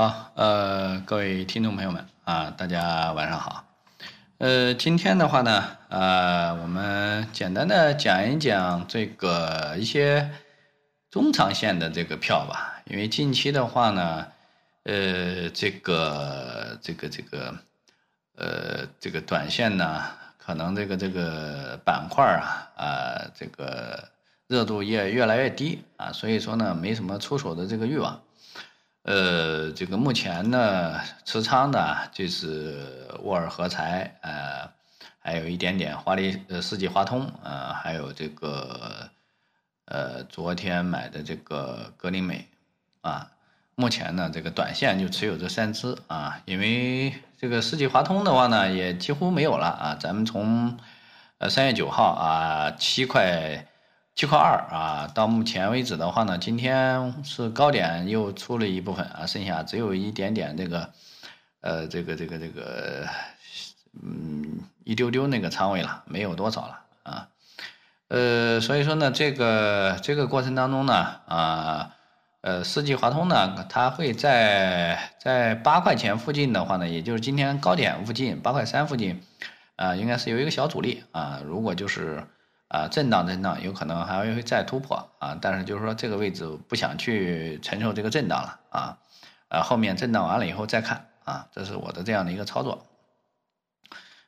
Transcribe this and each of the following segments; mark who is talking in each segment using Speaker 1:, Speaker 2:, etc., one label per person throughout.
Speaker 1: 好，呃，各位听众朋友们啊，大家晚上好。呃，今天的话呢，呃，我们简单的讲一讲这个一些中长线的这个票吧。因为近期的话呢，呃，这个这个这个，呃，这个短线呢，可能这个这个板块啊，啊，这个热度也越来越低啊，所以说呢，没什么出手的这个欲望。呃，这个目前呢，持仓的就是沃尔合材，呃，还有一点点华丽呃世纪华通，呃，还有这个呃昨天买的这个格林美，啊，目前呢这个短线就持有这三只啊，因为这个世纪华通的话呢也几乎没有了啊，咱们从呃三月九号啊七块。七块二啊，到目前为止的话呢，今天是高点又出了一部分啊，剩下只有一点点这个，呃，这个这个这个，嗯，一丢丢那个仓位了，没有多少了啊，呃，所以说呢，这个这个过程当中呢，啊，呃，世纪华通呢，它会在在八块钱附近的话呢，也就是今天高点附近八块三附近，啊，应该是有一个小阻力啊，如果就是。啊，震荡震荡，有可能还会再突破啊，但是就是说这个位置不想去承受这个震荡了啊，啊，后面震荡完了以后再看啊，这是我的这样的一个操作。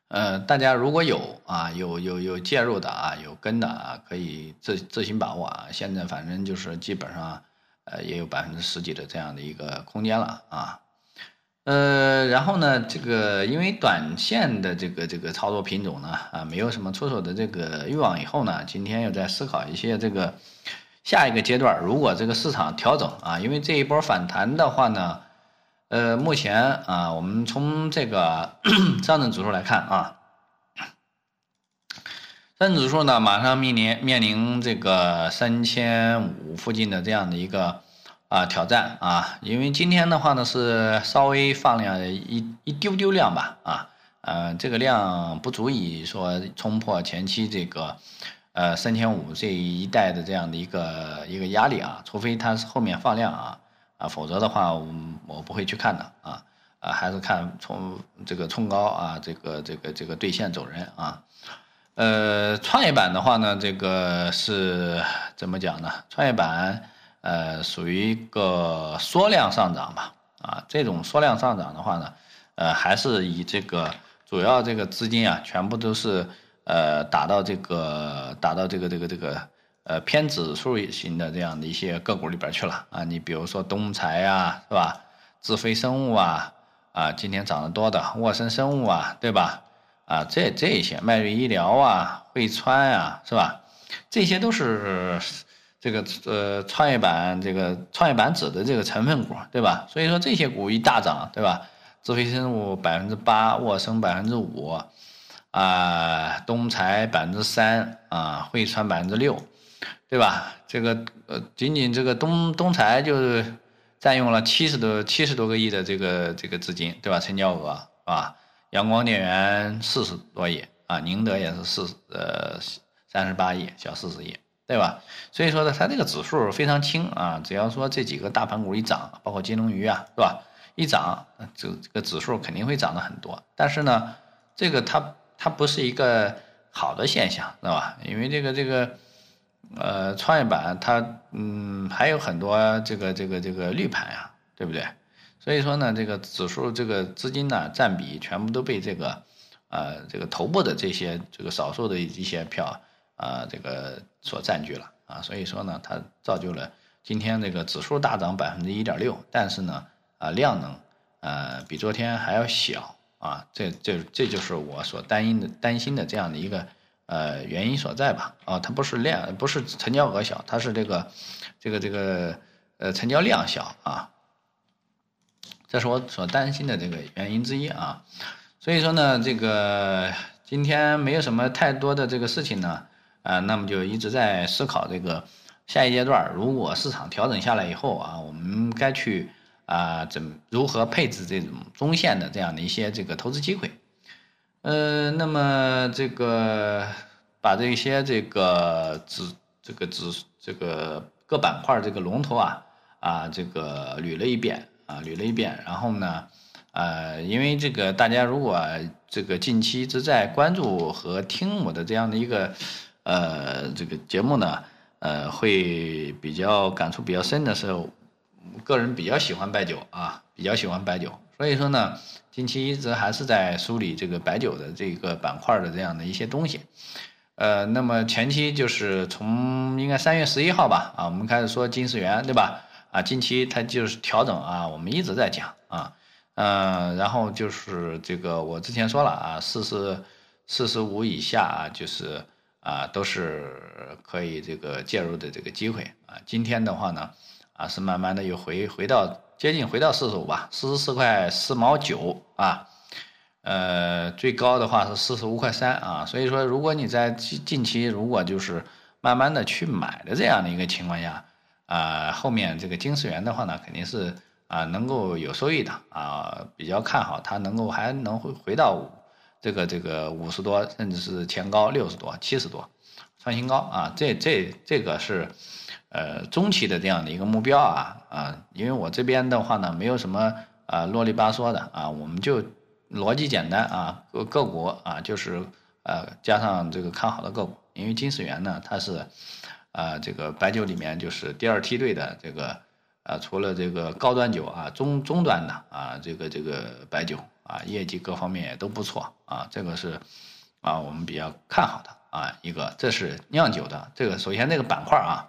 Speaker 1: 呃，大家如果有啊，有有有介入的啊，有跟的啊，可以自自行把握啊。现在反正就是基本上，呃，也有百分之十几的这样的一个空间了啊。呃，然后呢，这个因为短线的这个这个操作品种呢，啊，没有什么出手的这个欲望，以后呢，今天又在思考一些这个下一个阶段，如果这个市场调整啊，因为这一波反弹的话呢，呃，目前啊，我们从这个 上证指数来看啊，上证指数呢，马上面临面临这个三千五附近的这样的一个。啊，挑战啊！因为今天的话呢，是稍微放量一一丢丢量吧，啊，呃，这个量不足以说冲破前期这个，呃，三千五这一带的这样的一个一个压力啊，除非它是后面放量啊，啊，否则的话我我不会去看的啊，啊，还是看冲这个冲高啊，这个这个这个兑现走人啊，呃，创业板的话呢，这个是怎么讲呢？创业板。呃，属于一个缩量上涨吧，啊，这种缩量上涨的话呢，呃，还是以这个主要这个资金啊，全部都是呃打到这个打到这个这个这个呃偏指数型的这样的一些个股里边去了啊，你比如说东财啊，是吧？智飞生物啊，啊，今天涨得多的沃森生物啊，对吧？啊，这这些迈瑞医疗啊，汇川啊，是吧？这些都是。这个呃，创业板这个创业板指的这个成分股，对吧？所以说这些股一大涨，对吧？智飞生物百分之八，沃森百分之五，啊，东财百分之三，啊，汇川百分之六，对吧？这个呃，仅仅这个东东财就是占用了七十多七十多个亿的这个这个资金，对吧？成交额是吧？阳光电源四十多亿，啊，宁德也是四呃三十八亿，小四十亿。对吧？所以说呢，它这个指数非常轻啊，只要说这几个大盘股一涨，包括金龙鱼啊，是吧？一涨，这这个指数肯定会涨得很多。但是呢，这个它它不是一个好的现象，知道吧？因为这个这个呃，创业板它嗯还有很多这个这个这个绿盘呀，对不对？所以说呢，这个指数这个资金呢占比全部都被这个呃这个头部的这些这个少数的一些票。啊，这个所占据了啊，所以说呢，它造就了今天这个指数大涨百分之一点六，但是呢，啊量能呃比昨天还要小啊，这这这就是我所担心的担心的这样的一个呃原因所在吧？啊，它不是量不是成交额小，它是这个这个这个呃成交量小啊，这是我所担心的这个原因之一啊，所以说呢，这个今天没有什么太多的这个事情呢。啊，那么就一直在思考这个下一阶段，如果市场调整下来以后啊，我们该去啊怎如何配置这种中线的这样的一些这个投资机会？呃，那么这个把这些这个指这个指这个各板块这个龙头啊啊这个捋了一遍啊，捋了一遍。然后呢，呃，因为这个大家如果这个近期一直在关注和听我的这样的一个呃这个节目呢，呃，会比较感触比较深的时候，个人比较喜欢白酒啊，比较喜欢白酒。所以说呢，近期一直还是在梳理这个白酒的这个板块的这样的一些东西。呃，那么前期就是从应该三月十一号吧，啊，我们开始说金世元，对吧？啊，近期它就是调整啊，我们一直在讲啊，嗯，然后就是这个我之前说了啊，四十四十五以下啊，就是啊都是可以这个介入的这个机会啊。今天的话呢，啊是慢慢的又回回到接近回到四十五吧，四十四块四毛九啊。呃，最高的话是四十五块三啊，所以说如果你在近近期如果就是慢慢的去买的这样的一个情况下，啊，后面这个金世元的话呢，肯定是啊能够有收益的啊，比较看好它能够还能回回到这个这个五十多，甚至是前高六十多、七十多，创新高啊，这这这个是呃中期的这样的一个目标啊啊，因为我这边的话呢，没有什么啊啰里吧嗦的啊，我们就。逻辑简单啊，个个股啊，就是呃加上这个看好的个股，因为金世元呢，它是啊这个白酒里面就是第二梯队的这个啊，除了这个高端酒啊，中中端的啊，这个这个白酒啊，业绩各方面也都不错啊，这个是啊我们比较看好的啊一个，这是酿酒的这个首先这个板块啊，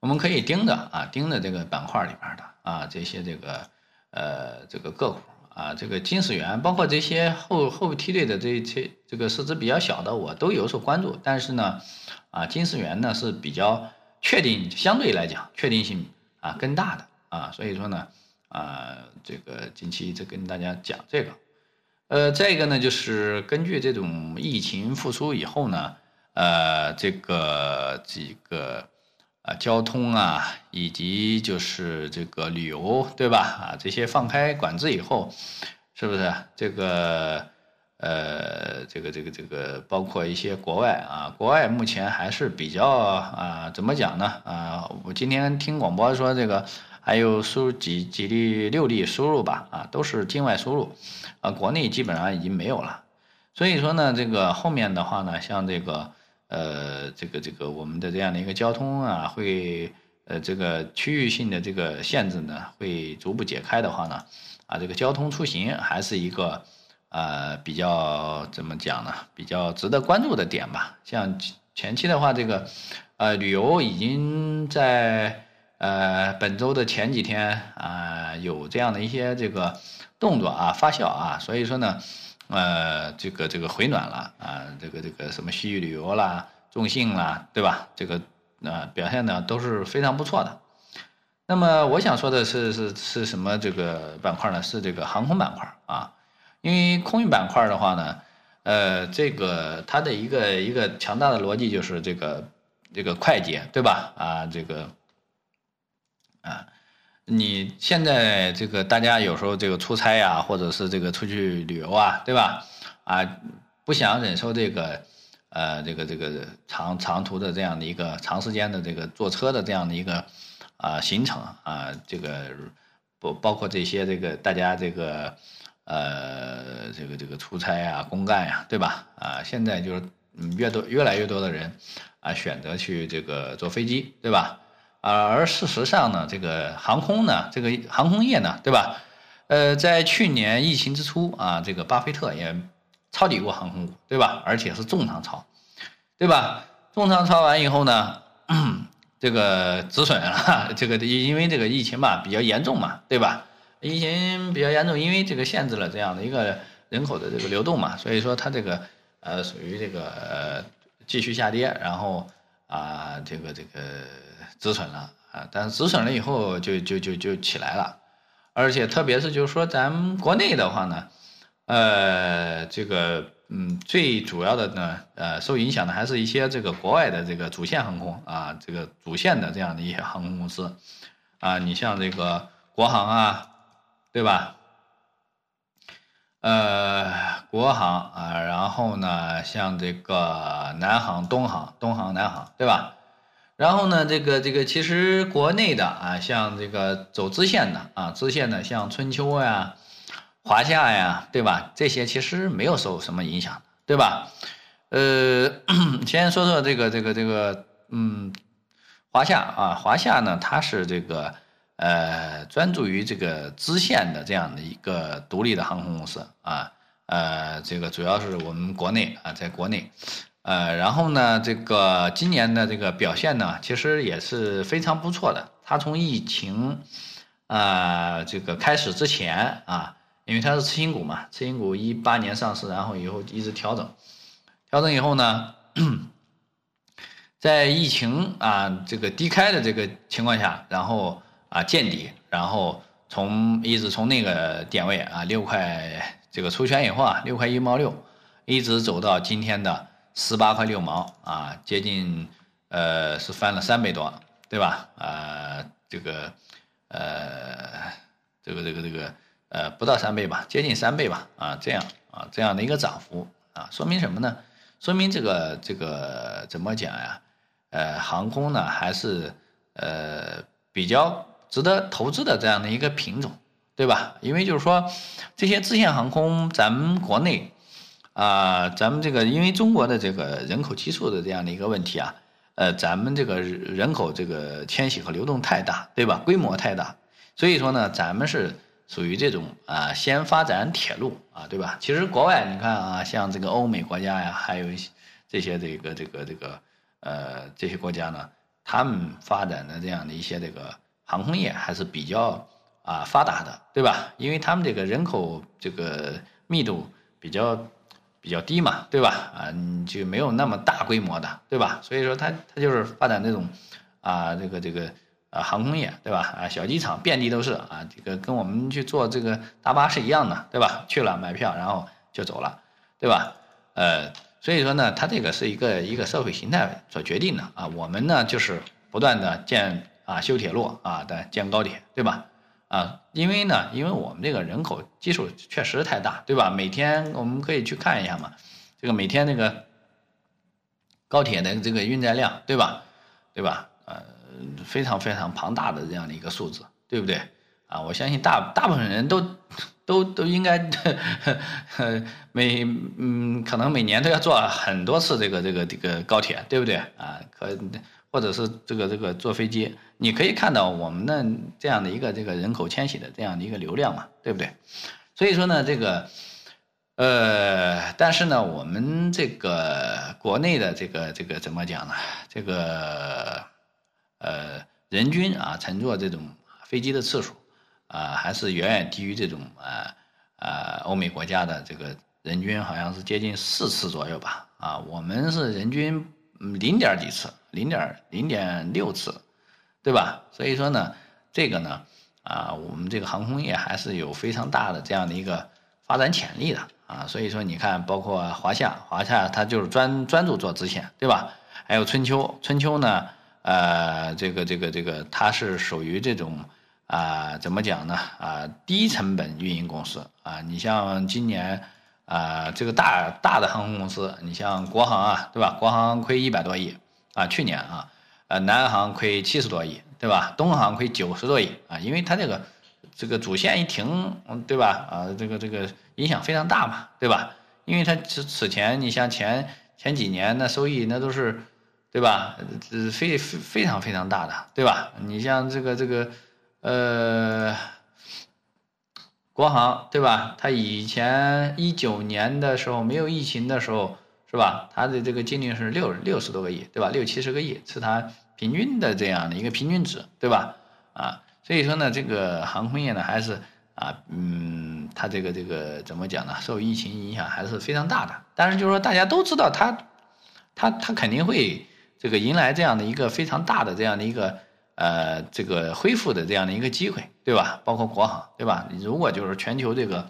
Speaker 1: 我们可以盯着啊盯着这个板块里边的啊这些这个呃这个个股。啊，这个金世元，包括这些后后梯队的这些这个市值比较小的，我都有所关注。但是呢，啊，金世元呢是比较确定，相对来讲确定性啊更大的啊，所以说呢，啊，这个近期在跟大家讲这个。呃，再一个呢，就是根据这种疫情复苏以后呢，呃，这个几个。啊，交通啊，以及就是这个旅游，对吧？啊，这些放开管制以后，是不是这个呃，这个这个这个，包括一些国外啊，国外目前还是比较啊，怎么讲呢？啊，我今天听广播说这个还有输几几例六例输入吧，啊，都是境外输入，啊，国内基本上已经没有了。所以说呢，这个后面的话呢，像这个。呃，这个这个我们的这样的一个交通啊，会呃这个区域性的这个限制呢，会逐步解开的话呢，啊，这个交通出行还是一个呃比较怎么讲呢？比较值得关注的点吧。像前期的话，这个呃旅游已经在呃本周的前几天啊有这样的一些这个动作啊发酵啊，所以说呢。呃，这个这个回暖了啊，这个这个什么西域旅游啦、中信啦，对吧？这个呃表现呢都是非常不错的。那么我想说的是是是什么这个板块呢？是这个航空板块啊，因为空运板块的话呢，呃，这个它的一个一个强大的逻辑就是这个这个快捷，对吧？啊，这个啊。你现在这个大家有时候这个出差呀，或者是这个出去旅游啊，对吧？啊，不想忍受这个，呃，这个这个长长途的这样的一个长时间的这个坐车的这样的一个啊行程啊，这个不包括这些这个大家这个呃这个这个出差啊、公干呀，对吧？啊，现在就是嗯越多越来越多的人啊选择去这个坐飞机，对吧？啊，而事实上呢，这个航空呢，这个航空业呢，对吧？呃，在去年疫情之初啊，这个巴菲特也抄底过航空股，对吧？而且是重仓抄，对吧？重仓抄完以后呢，这个止损了，这个因为这个疫情嘛比较严重嘛，对吧？疫情比较严重，因为这个限制了这样的一个人口的这个流动嘛，所以说它这个呃属于这个继续下跌，然后啊这个这个。止损了啊，但是止损了以后就就就就起来了，而且特别是就是说咱们国内的话呢，呃，这个嗯最主要的呢，呃，受影响的还是一些这个国外的这个主线航空啊，这个主线的这样的一些航空公司啊，你像这个国航啊，对吧？呃，国航啊，然后呢，像这个南航、东航、东航、南航，对吧？然后呢，这个这个其实国内的啊，像这个走支线的啊，支线的像春秋呀、华夏呀，对吧？这些其实没有受什么影响，对吧？呃，先说说这个这个这个，嗯，华夏啊，华夏呢，它是这个呃，专注于这个支线的这样的一个独立的航空公司啊，呃，这个主要是我们国内啊，在国内。呃，然后呢，这个今年的这个表现呢，其实也是非常不错的。它从疫情啊这个开始之前啊，因为它是次新股嘛，次新股一八年上市，然后以后一直调整，调整以后呢，在疫情啊这个低开的这个情况下，然后啊见底，然后从一直从那个点位啊六块这个出圈以后啊六块一毛六，一直走到今天的。十八块六毛啊，接近呃是翻了三倍多，对吧？啊，这个呃，这个这个这个呃不到三倍吧，接近三倍吧啊，这样啊这样的一个涨幅啊，说明什么呢？说明这个这个怎么讲呀？呃，航空呢还是呃比较值得投资的这样的一个品种，对吧？因为就是说这些支线航空，咱们国内。啊，咱们这个因为中国的这个人口基数的这样的一个问题啊，呃，咱们这个人口这个迁徙和流动太大，对吧？规模太大，所以说呢，咱们是属于这种啊，先发展铁路啊，对吧？其实国外你看啊，像这个欧美国家呀，还有一些这些这个这个这个呃这些国家呢，他们发展的这样的一些这个航空业还是比较啊发达的，对吧？因为他们这个人口这个密度比较。比较低嘛，对吧？啊，你就没有那么大规模的，对吧？所以说它它就是发展这种，啊，这个这个啊航空业，对吧？啊，小机场遍地都是啊，这个跟我们去坐这个大巴是一样的，对吧？去了买票，然后就走了，对吧？呃，所以说呢，它这个是一个一个社会形态所决定的啊。我们呢就是不断的建啊修铁路啊的建高铁，对吧？啊，因为呢，因为我们这个人口基数确实太大，对吧？每天我们可以去看一下嘛，这个每天那个高铁的这个运载量，对吧？对吧？呃，非常非常庞大的这样的一个数字，对不对？啊，我相信大大部分人都都都应该呵呵每嗯，可能每年都要坐很多次这个这个这个高铁，对不对？啊，可。或者是这个这个坐飞机，你可以看到我们的这样的一个这个人口迁徙的这样的一个流量嘛，对不对？所以说呢，这个，呃，但是呢，我们这个国内的这个这个怎么讲呢？这个，呃，人均啊乘坐这种飞机的次数啊，还是远远低于这种啊啊欧美国家的这个人均好像是接近四次左右吧？啊，我们是人均零点几次。零点零点六次，对吧？所以说呢，这个呢，啊，我们这个航空业还是有非常大的这样的一个发展潜力的啊。所以说，你看，包括华夏，华夏它就是专专注做支线，对吧？还有春秋，春秋呢，呃，这个这个这个，它是属于这种啊，怎么讲呢？啊，低成本运营公司啊。你像今年啊，这个大大的航空公司，你像国航啊，对吧？国航亏一百多亿。啊，去年啊，呃，南航亏七十多亿，对吧？东航亏九十多亿啊，因为它这个这个主线一停，对吧？啊，这个这个影响非常大嘛，对吧？因为它此此前，你像前前几年的收益，那都是，对吧？呃，非非非常非常大的，对吧？你像这个这个，呃，国航，对吧？它以前一九年的时候没有疫情的时候。是吧？它的这个净利润是六六十多个亿，对吧？六七十个亿是它平均的这样的一个平均值，对吧？啊，所以说呢，这个航空业呢，还是啊，嗯，它这个这个怎么讲呢？受疫情影响还是非常大的。但是就是说，大家都知道它，它它肯定会这个迎来这样的一个非常大的这样的一个呃这个恢复的这样的一个机会，对吧？包括国航，对吧？如果就是全球这个。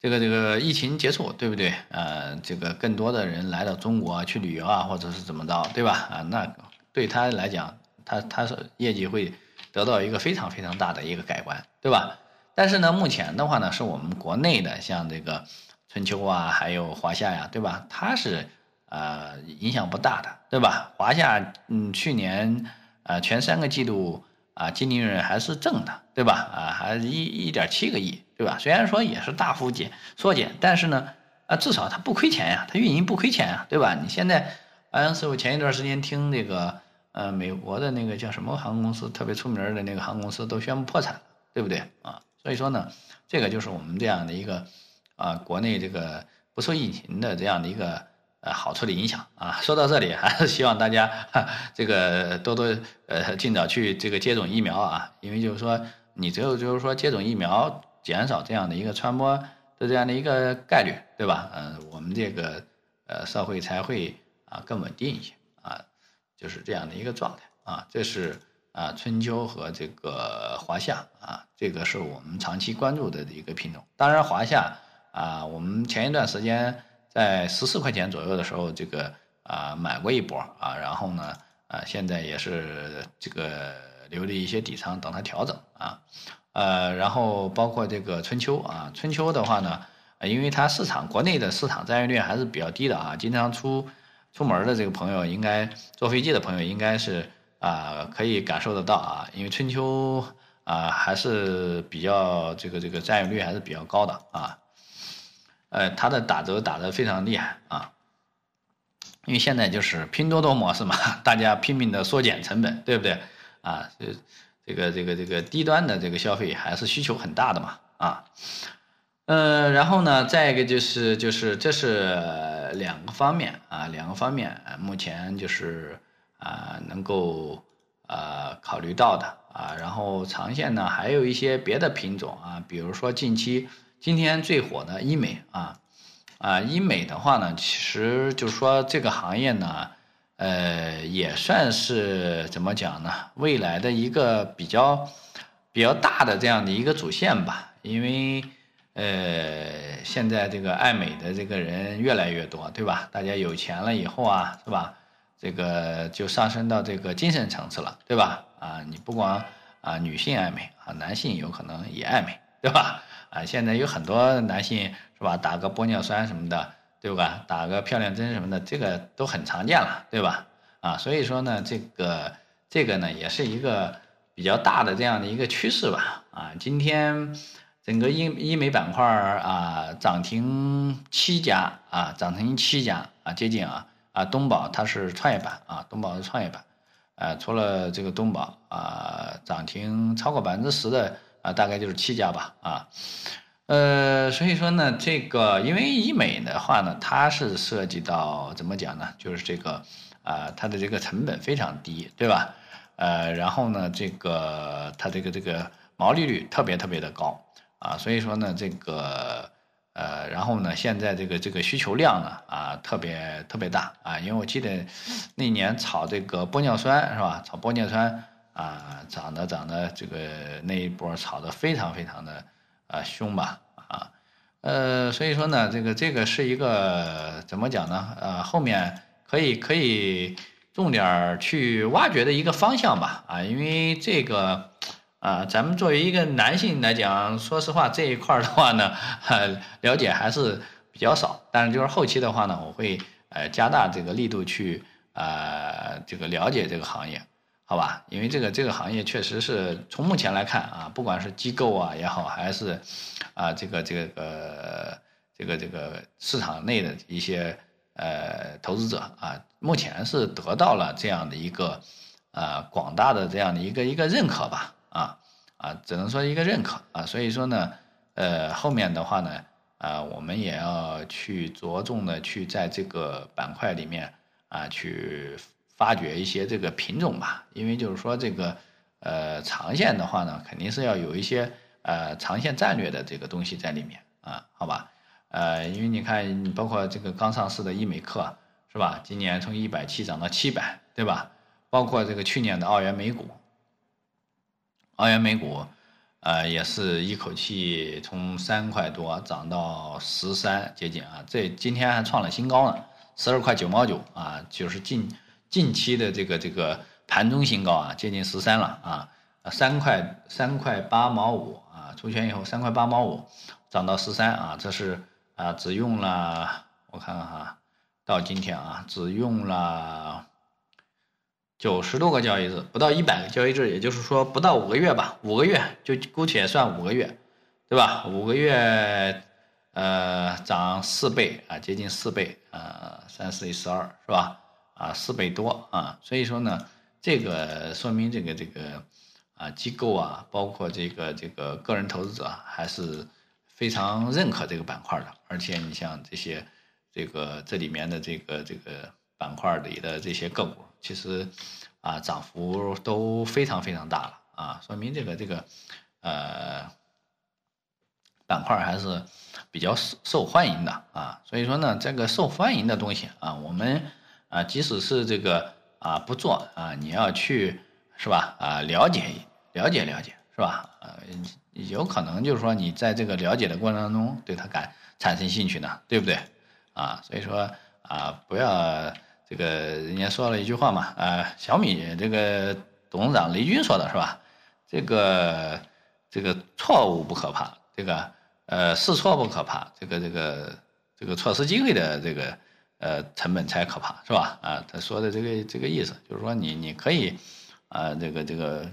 Speaker 1: 这个这个疫情结束，对不对？呃，这个更多的人来到中国去旅游啊，或者是怎么着，对吧？啊，那对他来讲，他他是业绩会得到一个非常非常大的一个改观，对吧？但是呢，目前的话呢，是我们国内的像这个春秋啊，还有华夏呀，对吧？它是呃影响不大的，对吧？华夏嗯去年呃全三个季度啊净利润还是正的，对吧？啊还一一点七个亿，对吧？虽然说也是大幅减缩减，但是呢啊至少它不亏钱呀，它运营不亏钱呀，对吧？你现在好像是我前一段时间听那个呃美国的那个叫什么航空公司特别出名的那个航空公司都宣布破产了，对不对啊？所以说呢，这个就是我们这样的一个啊国内这个不受疫情的这样的一个。呃，好处的影响啊，说到这里，还是希望大家 这个多多呃尽早去这个接种疫苗啊，因为就是说你只有就是说接种疫苗，减少这样的一个传播的这样的一个概率，对吧？嗯，我们这个呃社会才会啊更稳定一些啊，就是这样的一个状态啊。这是啊春秋和这个华夏啊，这个是我们长期关注的一个品种。当然华夏啊，我们前一段时间。在十四块钱左右的时候，这个啊买过一波啊，然后呢啊现在也是这个留了一些底仓等它调整啊，呃然后包括这个春秋啊，春秋的话呢，因为它市场国内的市场占有率还是比较低的啊，经常出出门的这个朋友应该坐飞机的朋友应该是啊可以感受得到啊，因为春秋啊还是比较这个这个占有率还是比较高的啊。呃，它的打折打得非常厉害啊，因为现在就是拼多多模式嘛，大家拼命的缩减成本，对不对？啊，这这个这个这个低端的这个消费还是需求很大的嘛，啊，呃，然后呢，再一个就是就是这是两个方面啊，两个方面，目前就是啊能够呃考虑到的啊，然后长线呢还有一些别的品种啊，比如说近期。今天最火的医美啊，啊，医美的话呢，其实就是说这个行业呢，呃，也算是怎么讲呢？未来的一个比较比较大的这样的一个主线吧。因为呃，现在这个爱美的这个人越来越多，对吧？大家有钱了以后啊，是吧？这个就上升到这个精神层次了，对吧？啊，你不光啊女性爱美啊，男性有可能也爱美，对吧？啊，现在有很多男性是吧，打个玻尿酸什么的，对吧？打个漂亮针什么的，这个都很常见了，对吧？啊，所以说呢，这个这个呢，也是一个比较大的这样的一个趋势吧。啊，今天整个医医美板块啊，涨停七家啊，涨停七家啊，接近啊啊，东宝它是创业板啊，东宝是创业板，啊，除了这个东宝啊，涨停超过百分之十的。啊，大概就是七家吧，啊，呃，所以说呢，这个因为医美的话呢，它是涉及到怎么讲呢？就是这个啊，它的这个成本非常低，对吧？呃，然后呢，这个它这个这个毛利率特别特别的高啊，所以说呢，这个呃，然后呢，现在这个这个需求量呢啊，特别特别大啊，因为我记得那年炒这个玻尿酸是吧？炒玻尿酸。啊，涨的涨的，这个那一波炒的非常非常的啊凶吧啊，呃，所以说呢，这个这个是一个怎么讲呢？呃，后面可以可以重点去挖掘的一个方向吧啊，因为这个啊，咱们作为一个男性来讲，说实话这一块的话呢，了解还是比较少，但是就是后期的话呢，我会呃加大这个力度去啊这个了解这个行业。好吧，因为这个这个行业确实是从目前来看啊，不管是机构啊也好，还是啊这个这个这个这个市场内的一些呃投资者啊，目前是得到了这样的一个啊广大的这样的一个一个认可吧啊啊，只能说一个认可啊，所以说呢，呃后面的话呢啊，我们也要去着重的去在这个板块里面啊去。发掘一些这个品种吧，因为就是说这个，呃，长线的话呢，肯定是要有一些呃长线战略的这个东西在里面啊，好吧？呃，因为你看，你包括这个刚上市的医美克是吧？今年从一百七涨到七百，对吧？包括这个去年的澳元美股，澳元美股，呃，也是一口气从三块多涨到十三接近啊，这今天还创了新高呢，十二块九毛九啊，就是近。近期的这个这个盘中新高啊，接近十三了啊，三块三块八毛五啊，出圈以后三块八毛五涨到十三啊，这是啊只用了我看看哈，到今天啊，只用了九十多个交易日，不到一百个交易日，也就是说不到五个月吧，五个月就姑且算五个月，对吧？五个月，呃，涨四倍啊，接近四倍啊，三四一十二是吧？啊，四倍多啊，所以说呢，这个说明这个这个啊机构啊，包括这个这个个人投资者还是非常认可这个板块的，而且你像这些这个这里面的这个这个板块里的这些个股，其实啊涨幅都非常非常大了啊，说明这个这个呃板块还是比较受受欢迎的啊，所以说呢，这个受欢迎的东西啊，我们。啊，即使是这个啊不做啊，你要去是吧？啊，了解了解了解是吧？呃，有可能就是说你在这个了解的过程当中对他感产生兴趣呢，对不对？啊，所以说啊，不要这个人家说了一句话嘛，啊，小米这个董事长雷军说的是吧？这个这个错误不可怕，这个呃试错不可怕，这个这个这个错失机会的这个。呃，成本才可怕，是吧？啊，他说的这个这个意思，就是说你你可以，啊，这个这个，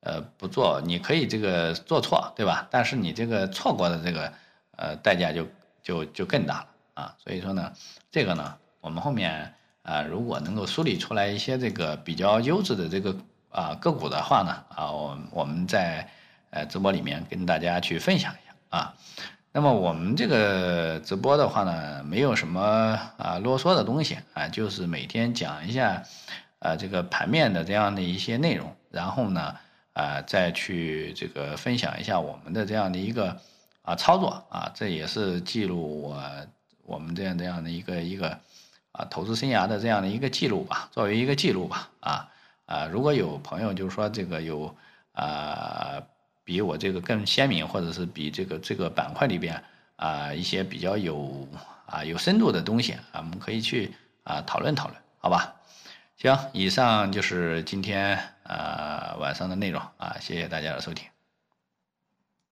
Speaker 1: 呃，不做，你可以这个做错，对吧？但是你这个错过的这个，呃，代价就就就更大了啊。所以说呢，这个呢，我们后面啊，如果能够梳理出来一些这个比较优质的这个啊个股的话呢，啊，我我们在呃直播里面跟大家去分享一下啊。那么我们这个直播的话呢，没有什么啊啰嗦的东西啊，就是每天讲一下，啊这个盘面的这样的一些内容，然后呢，啊再去这个分享一下我们的这样的一个啊操作啊，这也是记录我我们这样这样的一个一个啊投资生涯的这样的一个记录吧，作为一个记录吧啊啊，如果有朋友就是说这个有啊。比我这个更鲜明，或者是比这个这个板块里边啊一些比较有啊有深度的东西啊，我们可以去啊讨论讨论，好吧？行，以上就是今天啊晚上的内容啊，谢谢大家的收听。